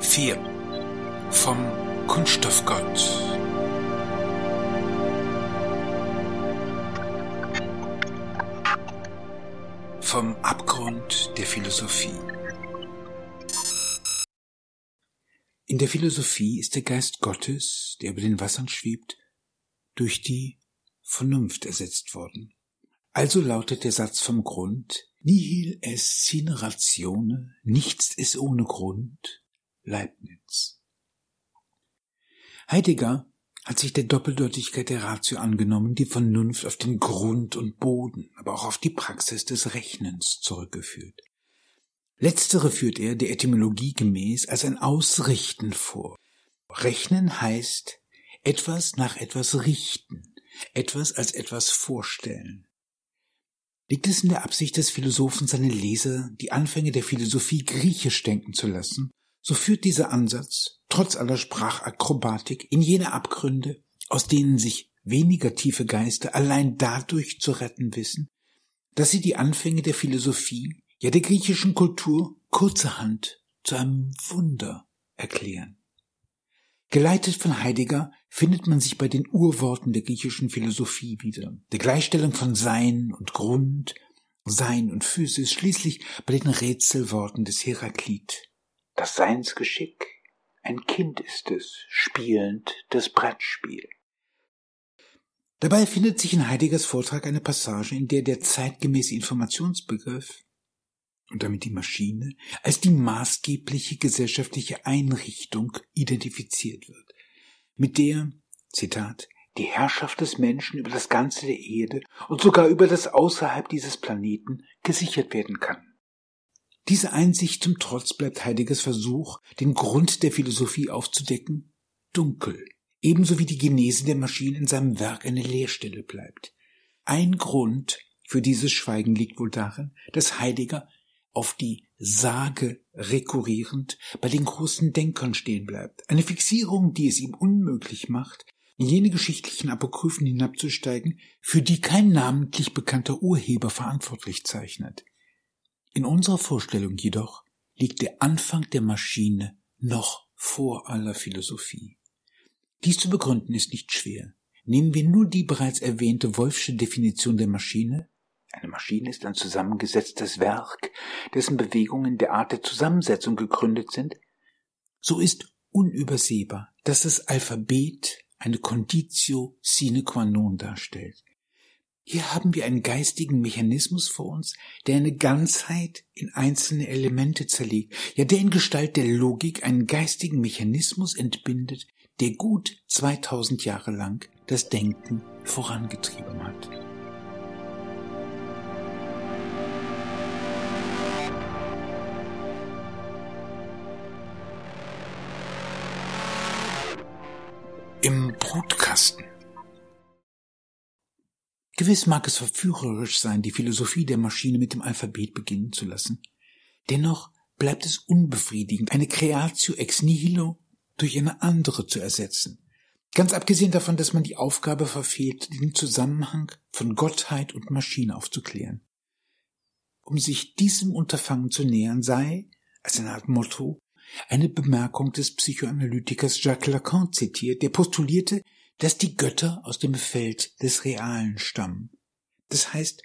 4. Vom Kunststoffgott. Vom Abgrund der Philosophie. In der Philosophie ist der Geist Gottes, der über den Wassern schwebt, durch die Vernunft ersetzt worden. Also lautet der Satz vom Grund, nihil est sine ratione, nichts ist ohne Grund, Leibniz. Heidegger hat sich der Doppeldeutigkeit der Ratio angenommen, die Vernunft auf den Grund und Boden, aber auch auf die Praxis des Rechnens zurückgeführt. Letztere führt er der Etymologie gemäß als ein Ausrichten vor. Rechnen heißt etwas nach etwas richten, etwas als etwas vorstellen. Liegt es in der Absicht des Philosophen, seine Leser die Anfänge der Philosophie griechisch denken zu lassen, so führt dieser Ansatz, trotz aller Sprachakrobatik, in jene Abgründe, aus denen sich weniger tiefe Geister allein dadurch zu retten wissen, dass sie die Anfänge der Philosophie, ja der griechischen Kultur, kurzerhand zu einem Wunder erklären. Geleitet von Heidegger findet man sich bei den Urworten der griechischen Philosophie wieder, der Gleichstellung von Sein und Grund, Sein und Physis, schließlich bei den Rätselworten des Heraklit. Das Seinsgeschick, ein Kind ist es, spielend das Brettspiel. Dabei findet sich in Heideggers Vortrag eine Passage, in der der zeitgemäße Informationsbegriff und damit die Maschine als die maßgebliche gesellschaftliche Einrichtung identifiziert wird, mit der, Zitat, die Herrschaft des Menschen über das Ganze der Erde und sogar über das außerhalb dieses Planeten gesichert werden kann. Diese Einsicht zum Trotz bleibt Heideggers Versuch, den Grund der Philosophie aufzudecken, dunkel, ebenso wie die Genese der Maschine in seinem Werk eine Leerstelle bleibt. Ein Grund für dieses Schweigen liegt wohl darin, dass Heidegger auf die Sage rekurrierend bei den großen Denkern stehen bleibt. Eine Fixierung, die es ihm unmöglich macht, in jene geschichtlichen Apokryphen hinabzusteigen, für die kein namentlich bekannter Urheber verantwortlich zeichnet. In unserer Vorstellung jedoch liegt der Anfang der Maschine noch vor aller Philosophie. Dies zu begründen ist nicht schwer. Nehmen wir nur die bereits erwähnte Wolfsche Definition der Maschine, eine Maschine ist ein zusammengesetztes Werk, dessen Bewegungen der Art der Zusammensetzung gegründet sind, so ist unübersehbar, dass das Alphabet eine Conditio sine qua non darstellt. Hier haben wir einen geistigen Mechanismus vor uns, der eine Ganzheit in einzelne Elemente zerlegt, ja der in Gestalt der Logik einen geistigen Mechanismus entbindet, der gut 2000 Jahre lang das Denken vorangetrieben hat. Im Brutkasten. Gewiss mag es verführerisch sein, die Philosophie der Maschine mit dem Alphabet beginnen zu lassen. Dennoch bleibt es unbefriedigend, eine Creatio ex nihilo durch eine andere zu ersetzen. Ganz abgesehen davon, dass man die Aufgabe verfehlt, den Zusammenhang von Gottheit und Maschine aufzuklären. Um sich diesem Unterfangen zu nähern, sei, als eine Art Motto, eine Bemerkung des Psychoanalytikers Jacques Lacan zitiert, der postulierte, dass die Götter aus dem Feld des Realen stammen. Das heißt,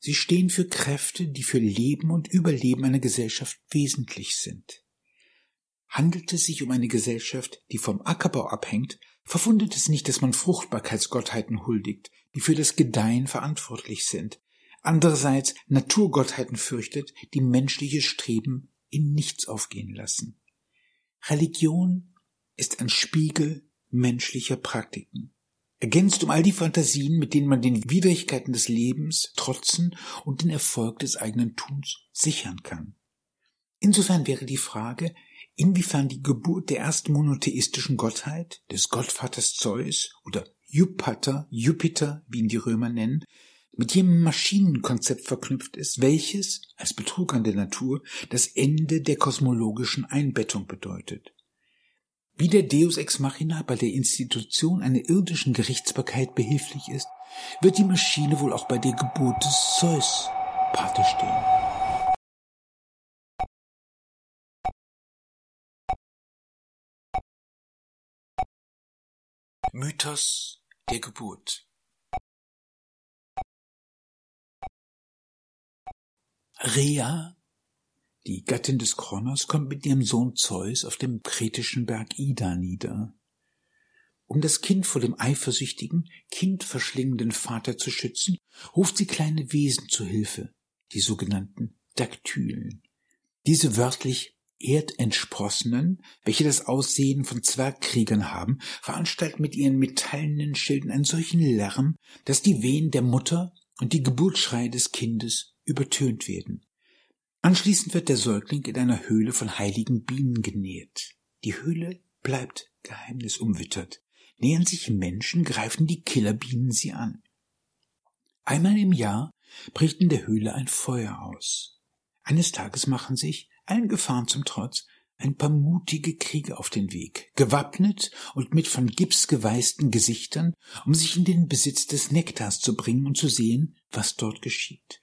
sie stehen für Kräfte, die für Leben und Überleben einer Gesellschaft wesentlich sind. Handelt es sich um eine Gesellschaft, die vom Ackerbau abhängt, verwundert es nicht, dass man Fruchtbarkeitsgottheiten huldigt, die für das Gedeihen verantwortlich sind, andererseits Naturgottheiten fürchtet, die menschliche Streben in nichts aufgehen lassen. Religion ist ein Spiegel menschlicher Praktiken. Ergänzt um all die Fantasien, mit denen man den Widrigkeiten des Lebens trotzen und den Erfolg des eigenen Tuns sichern kann. Insofern wäre die Frage, inwiefern die Geburt der ersten monotheistischen Gottheit, des Gottvaters Zeus oder Jupiter, Jupiter, wie ihn die Römer nennen, mit jenem Maschinenkonzept verknüpft ist, welches, als Betrug an der Natur, das Ende der kosmologischen Einbettung bedeutet wie der Deus ex machina bei der Institution einer irdischen Gerichtsbarkeit behilflich ist, wird die Maschine wohl auch bei der Geburt des Zeus Pate stehen. Mythos der Geburt. Rea die Gattin des Kronos, kommt mit ihrem Sohn Zeus auf dem kretischen Berg Ida nieder. Um das Kind vor dem eifersüchtigen, kindverschlingenden Vater zu schützen, ruft sie kleine Wesen zu Hilfe, die sogenannten Daktylen. Diese wörtlich Erdentsprossenen, welche das Aussehen von Zwergkriegern haben, veranstalten mit ihren metallenen Schilden einen solchen Lärm, dass die Wehen der Mutter und die Geburtsschreie des Kindes übertönt werden. Anschließend wird der Säugling in einer Höhle von heiligen Bienen genährt. Die Höhle bleibt geheimnisumwittert. Nähern sich Menschen, greifen die Killerbienen sie an. Einmal im Jahr bricht in der Höhle ein Feuer aus. Eines Tages machen sich, allen Gefahren zum Trotz, ein paar mutige Krieger auf den Weg, gewappnet und mit von Gips geweißten Gesichtern, um sich in den Besitz des Nektars zu bringen und zu sehen, was dort geschieht.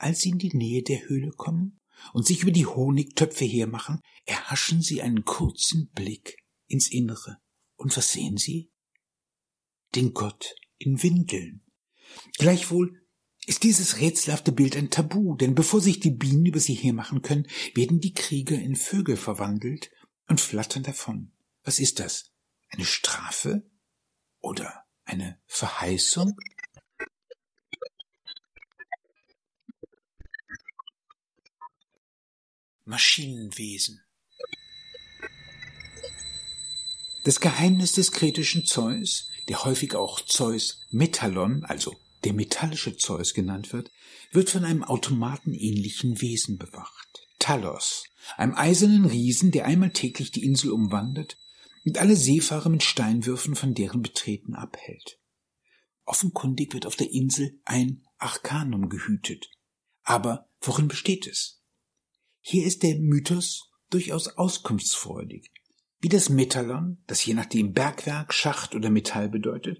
Als sie in die Nähe der Höhle kommen und sich über die Honigtöpfe hermachen, erhaschen sie einen kurzen Blick ins Innere. Und was sehen sie? Den Gott in Windeln. Gleichwohl ist dieses rätselhafte Bild ein Tabu, denn bevor sich die Bienen über sie hermachen können, werden die Krieger in Vögel verwandelt und flattern davon. Was ist das? Eine Strafe? Oder eine Verheißung? Maschinenwesen Das Geheimnis des kretischen Zeus, der häufig auch Zeus Metallon, also der metallische Zeus genannt wird, wird von einem automatenähnlichen Wesen bewacht. Talos, einem eisernen Riesen, der einmal täglich die Insel umwandert und alle Seefahrer mit Steinwürfen von deren Betreten abhält. Offenkundig wird auf der Insel ein Arkanum gehütet. Aber worin besteht es? Hier ist der Mythos durchaus auskunftsfreudig. Wie das Metallon, das je nachdem Bergwerk, Schacht oder Metall bedeutet,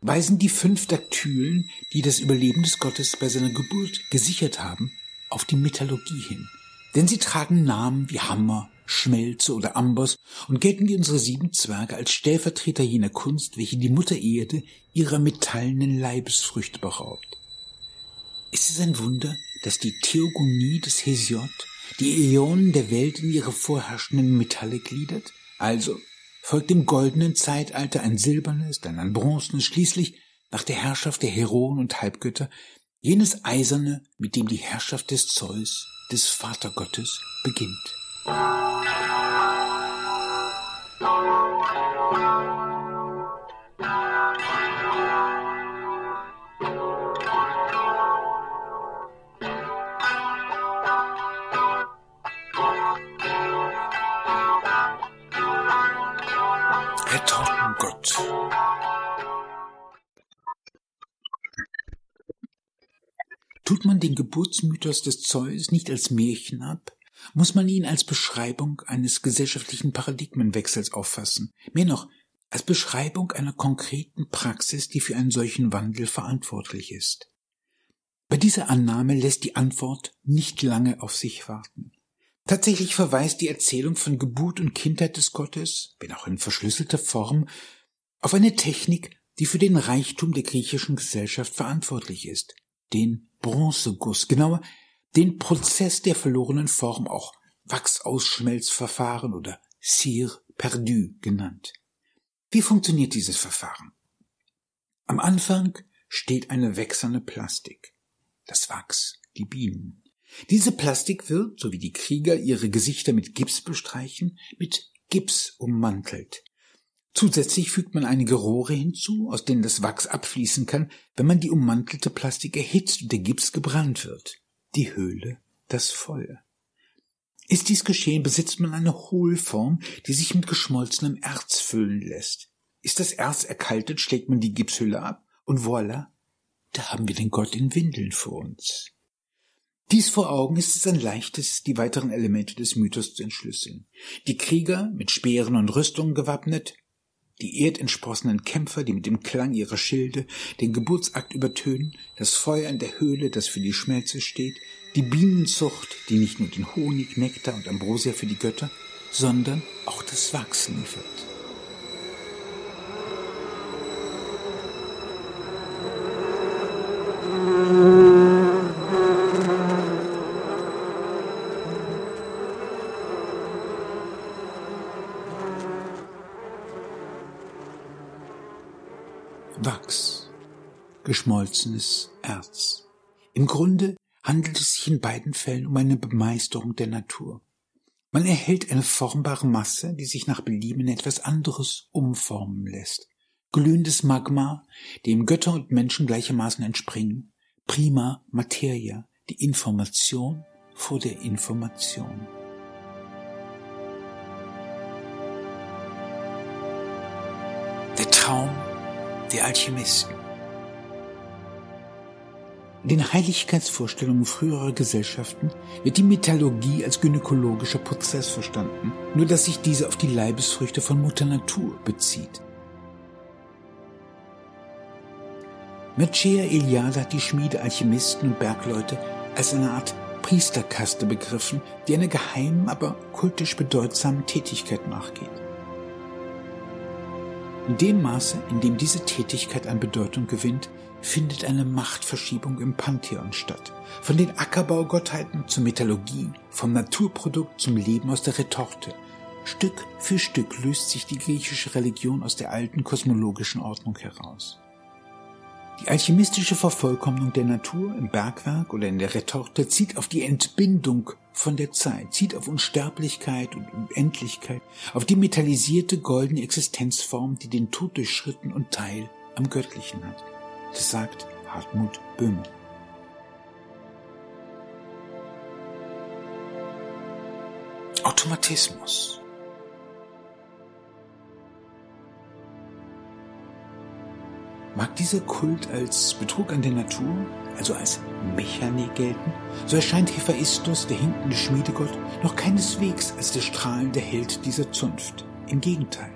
weisen die fünf Daktylen, die das Überleben des Gottes bei seiner Geburt gesichert haben, auf die Metallurgie hin. Denn sie tragen Namen wie Hammer, Schmelze oder Amboss und gelten wie unsere sieben Zwerge als Stellvertreter jener Kunst, welche die Mutter Erde ihrer metallenen Leibesfrüchte beraubt. Ist es ein Wunder, dass die Theogonie des Hesiod die Äonen der Welt in ihre vorherrschenden Metalle gliedert? Also folgt dem goldenen Zeitalter ein silbernes, dann ein bronzenes, schließlich nach der Herrschaft der Heroen und Halbgötter jenes eiserne, mit dem die Herrschaft des Zeus, des Vatergottes, beginnt. Tut man den Geburtsmythos des Zeus nicht als Märchen ab, muss man ihn als Beschreibung eines gesellschaftlichen Paradigmenwechsels auffassen, mehr noch als Beschreibung einer konkreten Praxis, die für einen solchen Wandel verantwortlich ist. Bei dieser Annahme lässt die Antwort nicht lange auf sich warten. Tatsächlich verweist die Erzählung von Geburt und Kindheit des Gottes, wenn auch in verschlüsselter Form, auf eine Technik, die für den Reichtum der griechischen Gesellschaft verantwortlich ist, den Bronzeguss, genauer den Prozess der verlorenen Form, auch Wachsausschmelzverfahren oder Cire perdu genannt. Wie funktioniert dieses Verfahren? Am Anfang steht eine wächserne Plastik, das Wachs, die Bienen. Diese Plastik wird, so wie die Krieger ihre Gesichter mit Gips bestreichen, mit Gips ummantelt. Zusätzlich fügt man einige Rohre hinzu, aus denen das Wachs abfließen kann, wenn man die ummantelte Plastik erhitzt und der Gips gebrannt wird. Die Höhle, das Feuer. Ist dies geschehen, besitzt man eine Hohlform, die sich mit geschmolzenem Erz füllen lässt. Ist das Erz erkaltet, schlägt man die Gipshülle ab und voilà, da haben wir den Gott in Windeln vor uns. Dies vor Augen ist es ein leichtes, die weiteren Elemente des Mythos zu entschlüsseln. Die Krieger, mit Speeren und Rüstungen gewappnet, die erdentsprossenen Kämpfer, die mit dem Klang ihrer Schilde den Geburtsakt übertönen, das Feuer in der Höhle, das für die Schmelze steht, die Bienenzucht, die nicht nur den Honig, Nektar und Ambrosia für die Götter, sondern auch das Wachs liefert. Musik Wachs, geschmolzenes Erz. Im Grunde handelt es sich in beiden Fällen um eine Bemeisterung der Natur. Man erhält eine formbare Masse, die sich nach Belieben in etwas anderes umformen lässt. Glühendes Magma, dem Götter und Menschen gleichermaßen entspringen. Prima Materia, die Information vor der Information. Der Alchemisten. Den Heiligkeitsvorstellungen früherer Gesellschaften wird die Metallurgie als gynäkologischer Prozess verstanden, nur dass sich diese auf die Leibesfrüchte von Mutter Natur bezieht. Mircea Eliade hat die Schmiede, Alchemisten und Bergleute als eine Art Priesterkaste begriffen, die einer geheimen, aber kultisch bedeutsamen Tätigkeit nachgeht. In dem Maße, in dem diese Tätigkeit an Bedeutung gewinnt, findet eine Machtverschiebung im Pantheon statt. Von den Ackerbaugottheiten zur Metallurgie, vom Naturprodukt zum Leben aus der Retorte. Stück für Stück löst sich die griechische Religion aus der alten kosmologischen Ordnung heraus. Die alchemistische Vervollkommnung der Natur im Bergwerk oder in der Retorte zieht auf die Entbindung von der Zeit, zieht auf Unsterblichkeit und Unendlichkeit, auf die metallisierte goldene Existenzform, die den Tod durchschritten und Teil am Göttlichen hat. Das sagt Hartmut Böhme. Automatismus. Mag dieser Kult als Betrug an der Natur, also als Mechanik gelten, so erscheint Hephaistos, der hinkende Schmiedegott, noch keineswegs als der strahlende Held dieser Zunft. Im Gegenteil.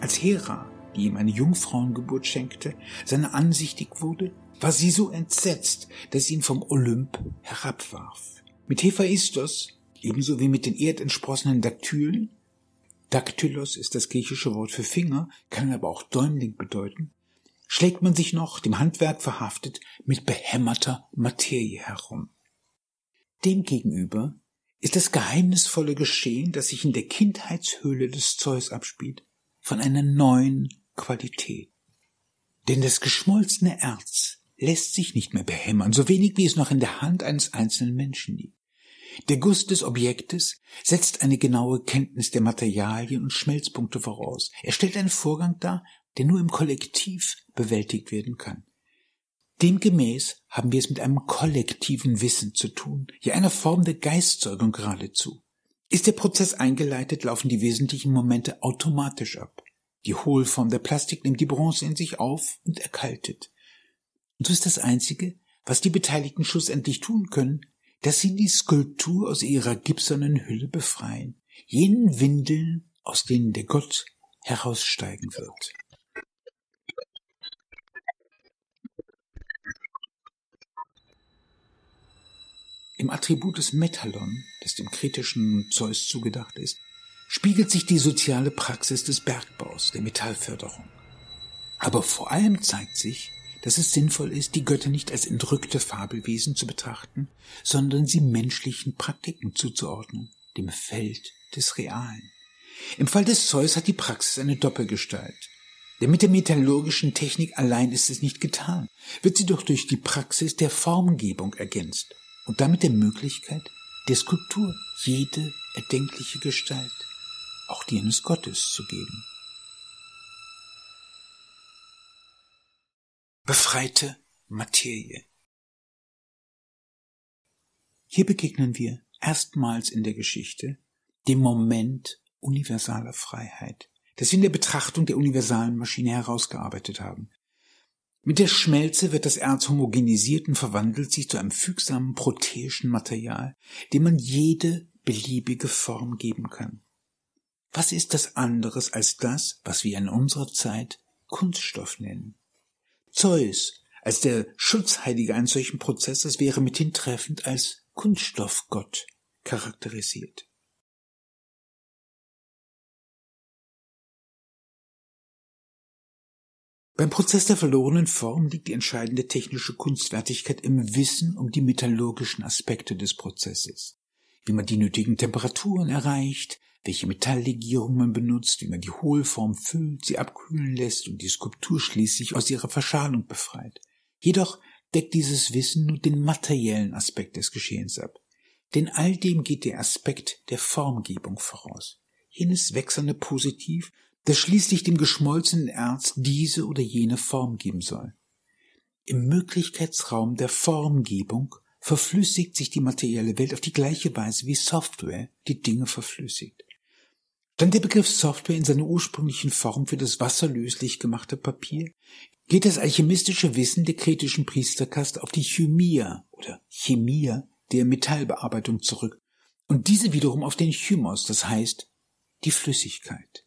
Als Hera, die ihm eine Jungfrauengeburt schenkte, seine ansichtig wurde, war sie so entsetzt, dass sie ihn vom Olymp herabwarf. Mit Hephaistos, ebenso wie mit den erdentsprossenen Daktylen, Daktylos ist das griechische Wort für Finger, kann aber auch Däumling bedeuten, schlägt man sich noch, dem Handwerk verhaftet, mit behämmerter Materie herum. Demgegenüber ist das geheimnisvolle Geschehen, das sich in der Kindheitshöhle des Zeus abspielt, von einer neuen Qualität. Denn das geschmolzene Erz lässt sich nicht mehr behämmern, so wenig wie es noch in der Hand eines einzelnen Menschen liegt. Der Guss des Objektes setzt eine genaue Kenntnis der Materialien und Schmelzpunkte voraus. Er stellt einen Vorgang dar, der nur im Kollektiv bewältigt werden kann. Demgemäß haben wir es mit einem kollektiven Wissen zu tun, ja einer Form der Geistzeugung geradezu. Ist der Prozess eingeleitet, laufen die wesentlichen Momente automatisch ab. Die Hohlform der Plastik nimmt die Bronze in sich auf und erkaltet. Und so ist das Einzige, was die Beteiligten schlussendlich tun können, dass sie die Skulptur aus ihrer gipsernen Hülle befreien, jenen Windeln, aus denen der Gott heraussteigen wird. Im Attribut des Metallon, das dem kritischen Zeus zugedacht ist, spiegelt sich die soziale Praxis des Bergbaus, der Metallförderung. Aber vor allem zeigt sich, dass es sinnvoll ist, die Götter nicht als entrückte Fabelwesen zu betrachten, sondern sie menschlichen Praktiken zuzuordnen, dem Feld des Realen. Im Fall des Zeus hat die Praxis eine Doppelgestalt. Denn mit der metallurgischen Technik allein ist es nicht getan, wird sie doch durch die Praxis der Formgebung ergänzt und damit der Möglichkeit der Skulptur jede erdenkliche Gestalt, auch die eines Gottes zu geben. Befreite Materie. Hier begegnen wir erstmals in der Geschichte dem Moment universaler Freiheit, das wir in der Betrachtung der universalen Maschine herausgearbeitet haben. Mit der Schmelze wird das Erz homogenisiert und verwandelt sich zu einem fügsamen proteischen Material, dem man jede beliebige Form geben kann. Was ist das anderes als das, was wir in unserer Zeit Kunststoff nennen? Zeus als der Schutzheilige eines solchen Prozesses wäre mithin treffend als Kunststoffgott charakterisiert. Beim Prozess der verlorenen Form liegt die entscheidende technische Kunstwertigkeit im Wissen um die metallurgischen Aspekte des Prozesses. Wie man die nötigen Temperaturen erreicht, welche Metalllegierung man benutzt, wie man die Hohlform füllt, sie abkühlen lässt und die Skulptur schließlich aus ihrer Verschalung befreit. Jedoch deckt dieses Wissen nur den materiellen Aspekt des Geschehens ab. Denn all dem geht der Aspekt der Formgebung voraus. Jenes wechselnde Positiv, das schließlich dem geschmolzenen Erz diese oder jene Form geben soll. Im Möglichkeitsraum der Formgebung verflüssigt sich die materielle Welt auf die gleiche Weise wie Software die Dinge verflüssigt. Stand der Begriff Software in seiner ursprünglichen Form für das wasserlöslich gemachte Papier, geht das alchemistische Wissen der kretischen Priesterkaste auf die Chymia oder Chemia der Metallbearbeitung zurück und diese wiederum auf den Chymos, das heißt die Flüssigkeit.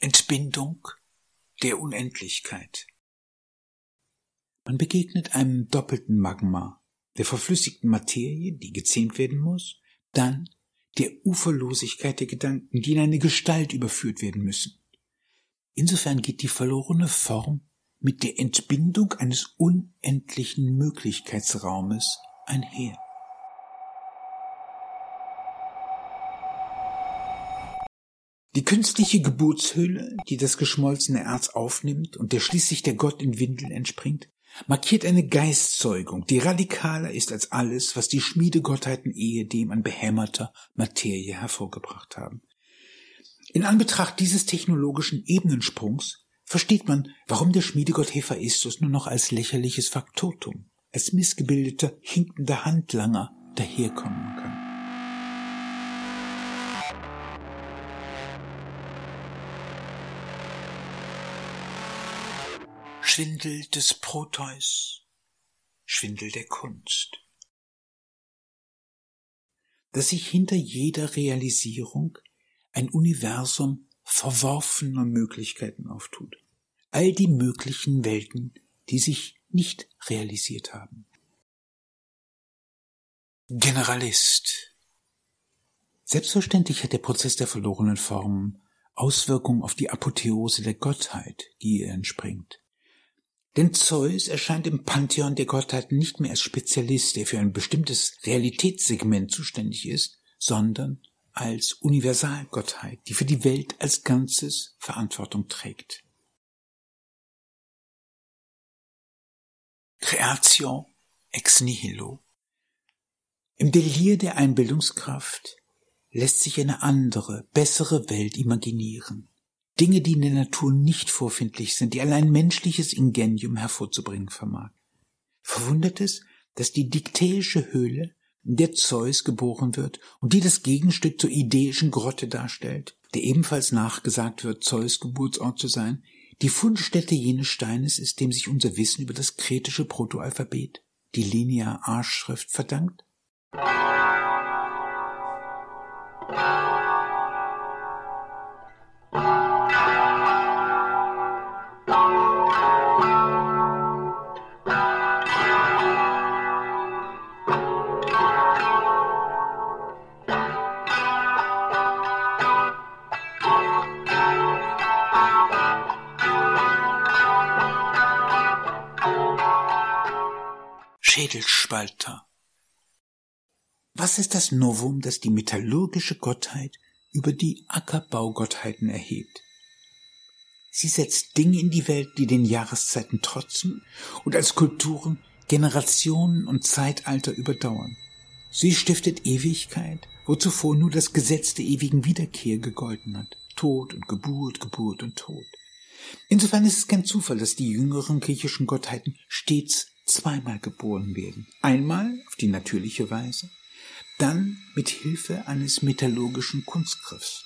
Entbindung der Unendlichkeit. Man begegnet einem doppelten Magma, der verflüssigten Materie, die gezähmt werden muss, dann der Uferlosigkeit der Gedanken, die in eine Gestalt überführt werden müssen. Insofern geht die verlorene Form mit der Entbindung eines unendlichen Möglichkeitsraumes einher. Die künstliche Geburtshöhle, die das geschmolzene Erz aufnimmt und der schließlich der Gott in Windeln entspringt, markiert eine Geistzeugung, die radikaler ist als alles, was die Schmiedegottheiten ehedem an behämmerter Materie hervorgebracht haben. In Anbetracht dieses technologischen Ebenensprungs versteht man, warum der Schmiedegott Hephaistos nur noch als lächerliches Faktotum, als missgebildeter, hinkender Handlanger daherkommen kann. Schwindel des Proteus, Schwindel der Kunst. Dass sich hinter jeder Realisierung ein Universum verworfener Möglichkeiten auftut. All die möglichen Welten, die sich nicht realisiert haben. Generalist. Selbstverständlich hat der Prozess der verlorenen Formen Auswirkungen auf die Apotheose der Gottheit, die ihr entspringt. Denn Zeus erscheint im Pantheon der Gottheiten nicht mehr als Spezialist, der für ein bestimmtes Realitätssegment zuständig ist, sondern als Universalgottheit, die für die Welt als Ganzes Verantwortung trägt. Creatio ex nihilo. Im Delir der Einbildungskraft lässt sich eine andere, bessere Welt imaginieren. Dinge, die in der Natur nicht vorfindlich sind, die allein menschliches Ingenium hervorzubringen vermag. Verwundert es, dass die diktäische Höhle, in der Zeus geboren wird und die das Gegenstück zur ideischen Grotte darstellt, der ebenfalls nachgesagt wird, Zeus Geburtsort zu sein, die Fundstätte jenes Steines ist, dem sich unser Wissen über das kretische Protoalphabet, die Linear-A-Schrift verdankt? Schädelspalter. Was ist das Novum, das die metallurgische Gottheit über die Ackerbaugottheiten erhebt? Sie setzt Dinge in die Welt, die den Jahreszeiten trotzen und als Kulturen Generationen und Zeitalter überdauern. Sie stiftet Ewigkeit, wo zuvor nur das Gesetz der ewigen Wiederkehr gegolten hat. Tod und Geburt, Geburt und Tod. Insofern ist es kein Zufall, dass die jüngeren griechischen Gottheiten stets zweimal geboren werden. Einmal auf die natürliche Weise, dann mit Hilfe eines metallurgischen Kunstgriffs.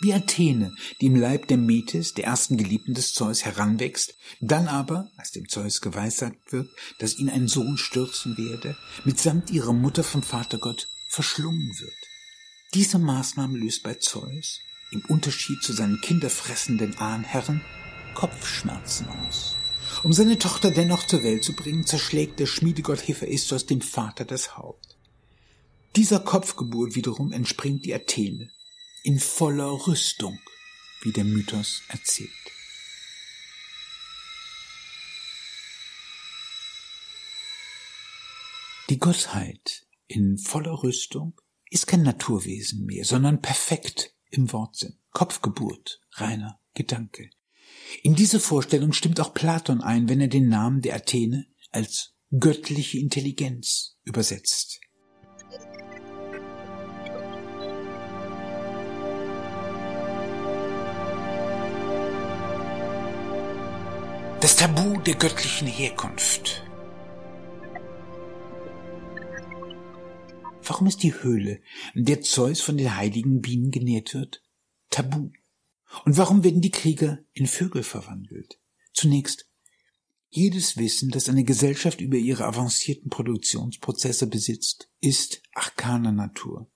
Wie Athene, die im Leib der Metis, der ersten Geliebten des Zeus, heranwächst, dann aber, als dem Zeus geweissagt wird, dass ihn ein Sohn stürzen werde, mitsamt ihrer Mutter vom Vatergott verschlungen wird. Diese Maßnahme löst bei Zeus, im Unterschied zu seinen kinderfressenden Ahnherren, Kopfschmerzen aus. Um seine Tochter dennoch zur Welt zu bringen, zerschlägt der Schmiedegott Hephaistos dem Vater das Haupt. Dieser Kopfgeburt wiederum entspringt die Athene in voller Rüstung, wie der Mythos erzählt. Die Gottheit in voller Rüstung ist kein Naturwesen mehr, sondern perfekt im Wortsinn. Kopfgeburt, reiner Gedanke. In diese Vorstellung stimmt auch Platon ein, wenn er den Namen der Athene als göttliche Intelligenz übersetzt. Das Tabu der göttlichen Herkunft. Warum ist die Höhle, in der Zeus von den heiligen Bienen genährt wird, tabu? Und warum werden die Krieger in Vögel verwandelt? Zunächst, jedes Wissen, das eine Gesellschaft über ihre avancierten Produktionsprozesse besitzt, ist arkaner Natur.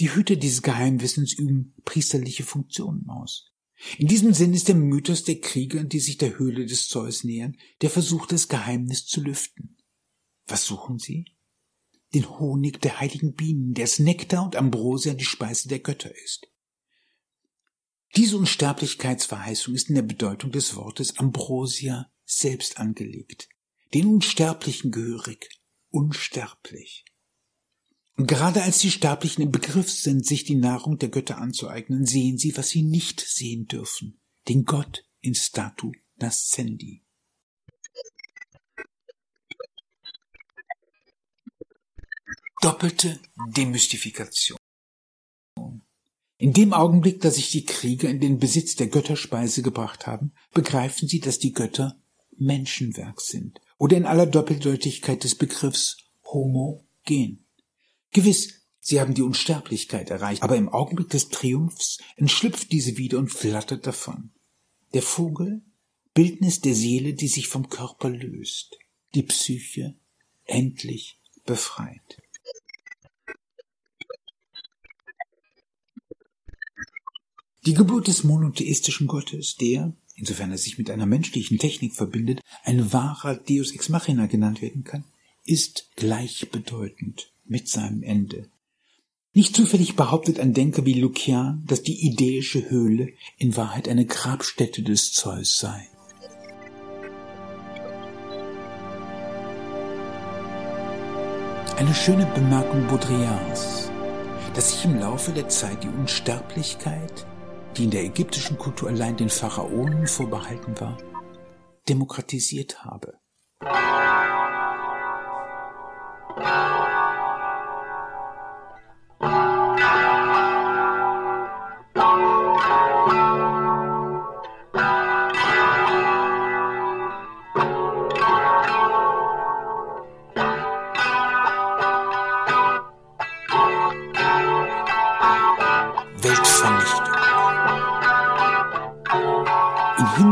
Die Hüter dieses Geheimwissens üben priesterliche Funktionen aus. In diesem Sinn ist der Mythos der Krieger, die sich der Höhle des Zeus nähern, der Versuch, das Geheimnis zu lüften. Was suchen sie? Den Honig der heiligen Bienen, ders Nektar und Ambrosia die Speise der Götter ist. Diese Unsterblichkeitsverheißung ist in der Bedeutung des Wortes Ambrosia selbst angelegt, den Unsterblichen gehörig, unsterblich. Und gerade als die Sterblichen im Begriff sind, sich die Nahrung der Götter anzueignen, sehen sie, was sie nicht sehen dürfen, den Gott in statu nascendi. Doppelte Demystifikation. In dem Augenblick, dass sich die Krieger in den Besitz der Götterspeise gebracht haben, begreifen sie, dass die Götter Menschenwerk sind oder in aller Doppeldeutigkeit des Begriffs homogen. Gewiss, sie haben die Unsterblichkeit erreicht, aber im Augenblick des Triumphs entschlüpft diese wieder und flattert davon. Der Vogel, Bildnis der Seele, die sich vom Körper löst, die Psyche endlich befreit. Die Geburt des monotheistischen Gottes, der, insofern er sich mit einer menschlichen Technik verbindet, ein wahrer Deus ex machina genannt werden kann, ist gleichbedeutend mit seinem Ende. Nicht zufällig behauptet ein Denker wie Lucian, dass die idäische Höhle in Wahrheit eine Grabstätte des Zeus sei. Eine schöne Bemerkung Baudrillards, dass sich im Laufe der Zeit die Unsterblichkeit, die in der ägyptischen Kultur allein den Pharaonen vorbehalten war, demokratisiert habe.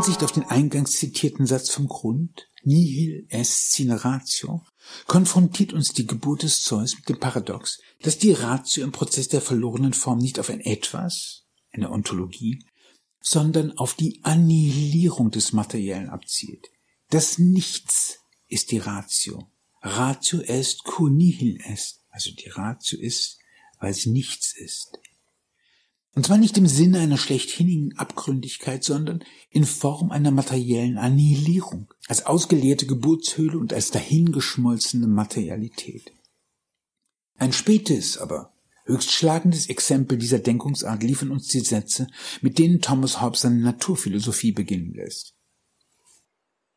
Hinsicht auf den eingangs zitierten Satz vom Grund, nihil est sine ratio, konfrontiert uns die Geburt des Zeus mit dem Paradox, dass die Ratio im Prozess der verlorenen Form nicht auf ein Etwas, eine Ontologie, sondern auf die Annihilierung des Materiellen abzielt. Das Nichts ist die Ratio. Ratio est cu nihil est. Also die Ratio ist, weil es nichts ist. Und zwar nicht im Sinne einer schlechthinigen Abgründigkeit, sondern in Form einer materiellen Annihilierung, als ausgeleerte Geburtshöhle und als dahingeschmolzene Materialität. Ein spätes, aber höchst schlagendes Exempel dieser Denkungsart liefern uns die Sätze, mit denen Thomas Hobbes seine Naturphilosophie beginnen lässt.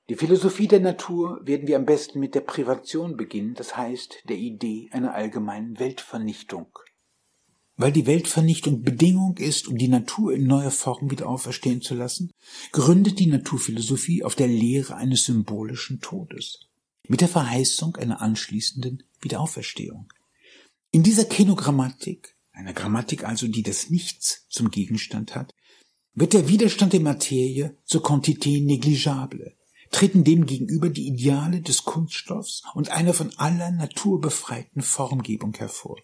Die Philosophie der Natur werden wir am besten mit der Privation beginnen, das heißt der Idee einer allgemeinen Weltvernichtung. Weil die Weltvernichtung Bedingung ist, um die Natur in neuer Form wieder auferstehen zu lassen, gründet die Naturphilosophie auf der Lehre eines symbolischen Todes, mit der Verheißung einer anschließenden Wiederauferstehung. In dieser Kinogrammatik, einer Grammatik also, die das Nichts zum Gegenstand hat, wird der Widerstand der Materie zur Quantité négligeable, treten dem gegenüber die Ideale des Kunststoffs und einer von aller Natur befreiten Formgebung hervor.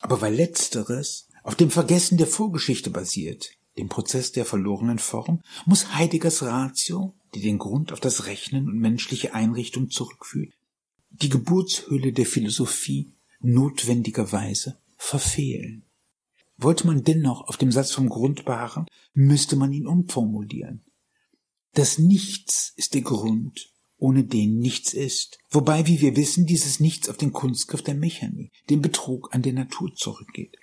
Aber weil letzteres auf dem Vergessen der Vorgeschichte basiert, dem Prozess der verlorenen Form, muss Heideggers Ratio, die den Grund auf das Rechnen und menschliche Einrichtung zurückführt, die Geburtshöhle der Philosophie notwendigerweise verfehlen. Wollte man dennoch auf dem Satz vom Grund beharren, müsste man ihn umformulieren. Das Nichts ist der Grund ohne den nichts ist. Wobei, wie wir wissen, dieses Nichts auf den Kunstgriff der Mechanie, den Betrug an der Natur zurückgeht.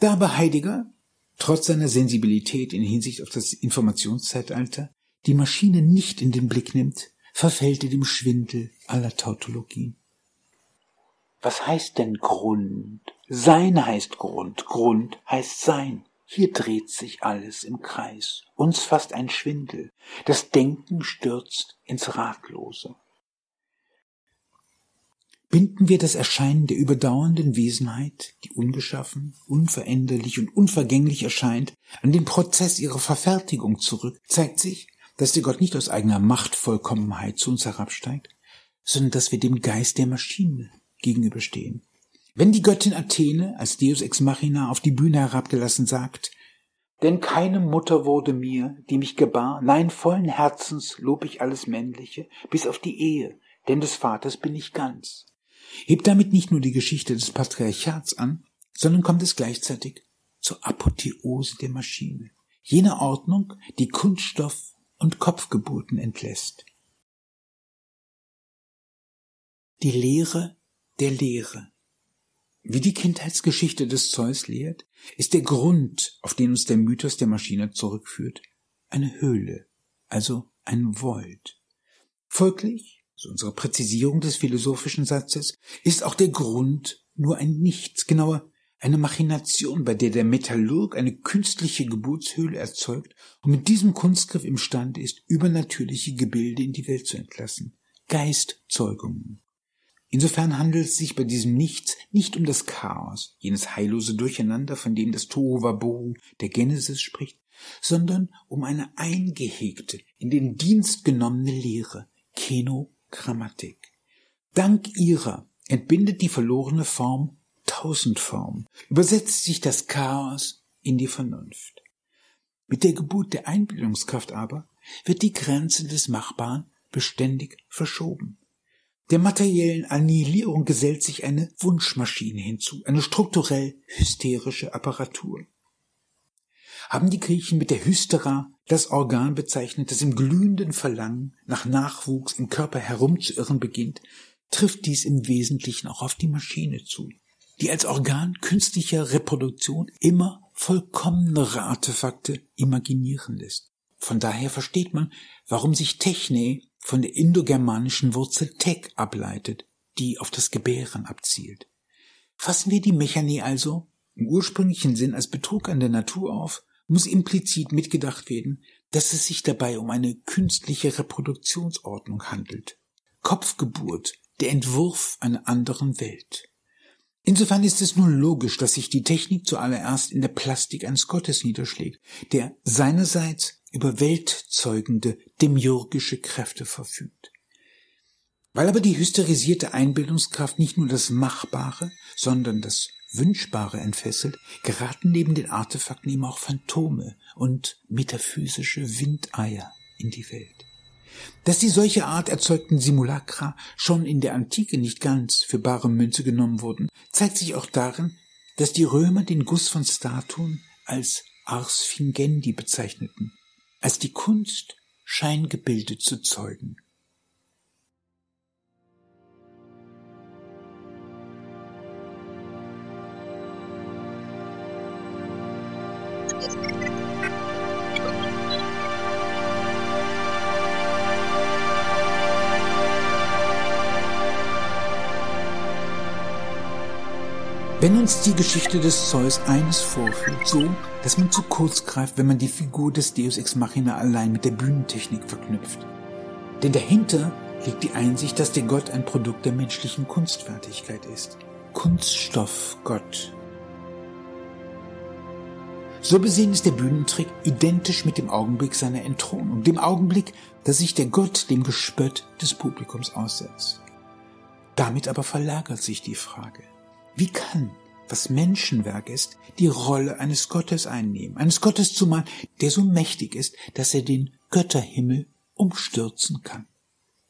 Da aber Heidegger, trotz seiner Sensibilität in Hinsicht auf das Informationszeitalter, die Maschine nicht in den Blick nimmt, verfällt er dem Schwindel aller Tautologien. Was heißt denn Grund? Sein heißt Grund, Grund heißt Sein. Hier dreht sich alles im Kreis, uns fast ein Schwindel, das Denken stürzt ins Ratlose. Binden wir das Erscheinen der überdauernden Wesenheit, die ungeschaffen, unveränderlich und unvergänglich erscheint, an den Prozess ihrer Verfertigung zurück, zeigt sich, dass der Gott nicht aus eigener Machtvollkommenheit zu uns herabsteigt, sondern dass wir dem Geist der Maschine gegenüberstehen, wenn die Göttin Athene als Deus ex machina auf die Bühne herabgelassen sagt, denn keine Mutter wurde mir, die mich gebar, nein, vollen Herzens lob ich alles Männliche, bis auf die Ehe, denn des Vaters bin ich ganz. Hebt damit nicht nur die Geschichte des Patriarchats an, sondern kommt es gleichzeitig zur Apotheose der Maschine, jener Ordnung, die Kunststoff und Kopfgeburten entlässt. Die Lehre der Lehre. Wie die Kindheitsgeschichte des Zeus lehrt, ist der Grund, auf den uns der Mythos der Maschine zurückführt, eine Höhle, also ein Void. Folglich, so unsere Präzisierung des philosophischen Satzes, ist auch der Grund nur ein Nichts, genauer eine Machination, bei der der Metallurg eine künstliche Geburtshöhle erzeugt und mit diesem Kunstgriff imstande ist, übernatürliche Gebilde in die Welt zu entlassen. Geistzeugungen. Insofern handelt es sich bei diesem Nichts nicht um das Chaos, jenes heillose Durcheinander, von dem das Tohuwabohu der Genesis spricht, sondern um eine eingehegte, in den Dienst genommene Lehre, Kenogrammatik. Dank ihrer entbindet die verlorene Form Tausendform, übersetzt sich das Chaos in die Vernunft. Mit der Geburt der Einbildungskraft aber wird die Grenze des Machbaren beständig verschoben. Der materiellen Annihilierung gesellt sich eine Wunschmaschine hinzu, eine strukturell hysterische Apparatur. Haben die Griechen mit der Hystera das Organ bezeichnet, das im glühenden Verlangen nach Nachwuchs im Körper herumzuirren beginnt, trifft dies im Wesentlichen auch auf die Maschine zu, die als Organ künstlicher Reproduktion immer vollkommenere Artefakte imaginieren lässt. Von daher versteht man, warum sich Techne von der indogermanischen Wurzel tek ableitet, die auf das Gebären abzielt. Fassen wir die Mechanie also im ursprünglichen Sinn als Betrug an der Natur auf, muss implizit mitgedacht werden, dass es sich dabei um eine künstliche Reproduktionsordnung handelt. Kopfgeburt, der Entwurf einer anderen Welt. Insofern ist es nur logisch, dass sich die Technik zuallererst in der Plastik eines Gottes niederschlägt, der seinerseits über weltzeugende, demiurgische Kräfte verfügt. Weil aber die hysterisierte Einbildungskraft nicht nur das Machbare, sondern das Wünschbare entfesselt, geraten neben den Artefakten eben auch Phantome und metaphysische Windeier in die Welt. Dass die solche Art erzeugten Simulacra schon in der Antike nicht ganz für bare Münze genommen wurden, zeigt sich auch darin, dass die Römer den Guss von Statuen als Ars Fingendi bezeichneten, als die Kunst, Scheingebilde zu zeugen. Wenn uns die Geschichte des Zeus eines vorführt, so, dass man zu kurz greift, wenn man die Figur des Deus Ex Machina allein mit der Bühnentechnik verknüpft. Denn dahinter liegt die Einsicht, dass der Gott ein Produkt der menschlichen Kunstfertigkeit ist. Kunststoffgott. So besehen ist der Bühnentrick identisch mit dem Augenblick seiner Entthronung, dem Augenblick, da sich der Gott dem Gespött des Publikums aussetzt. Damit aber verlagert sich die Frage, wie kann, was Menschenwerk ist, die Rolle eines Gottes einnehmen, eines Gottes zumal, der so mächtig ist, dass er den Götterhimmel umstürzen kann?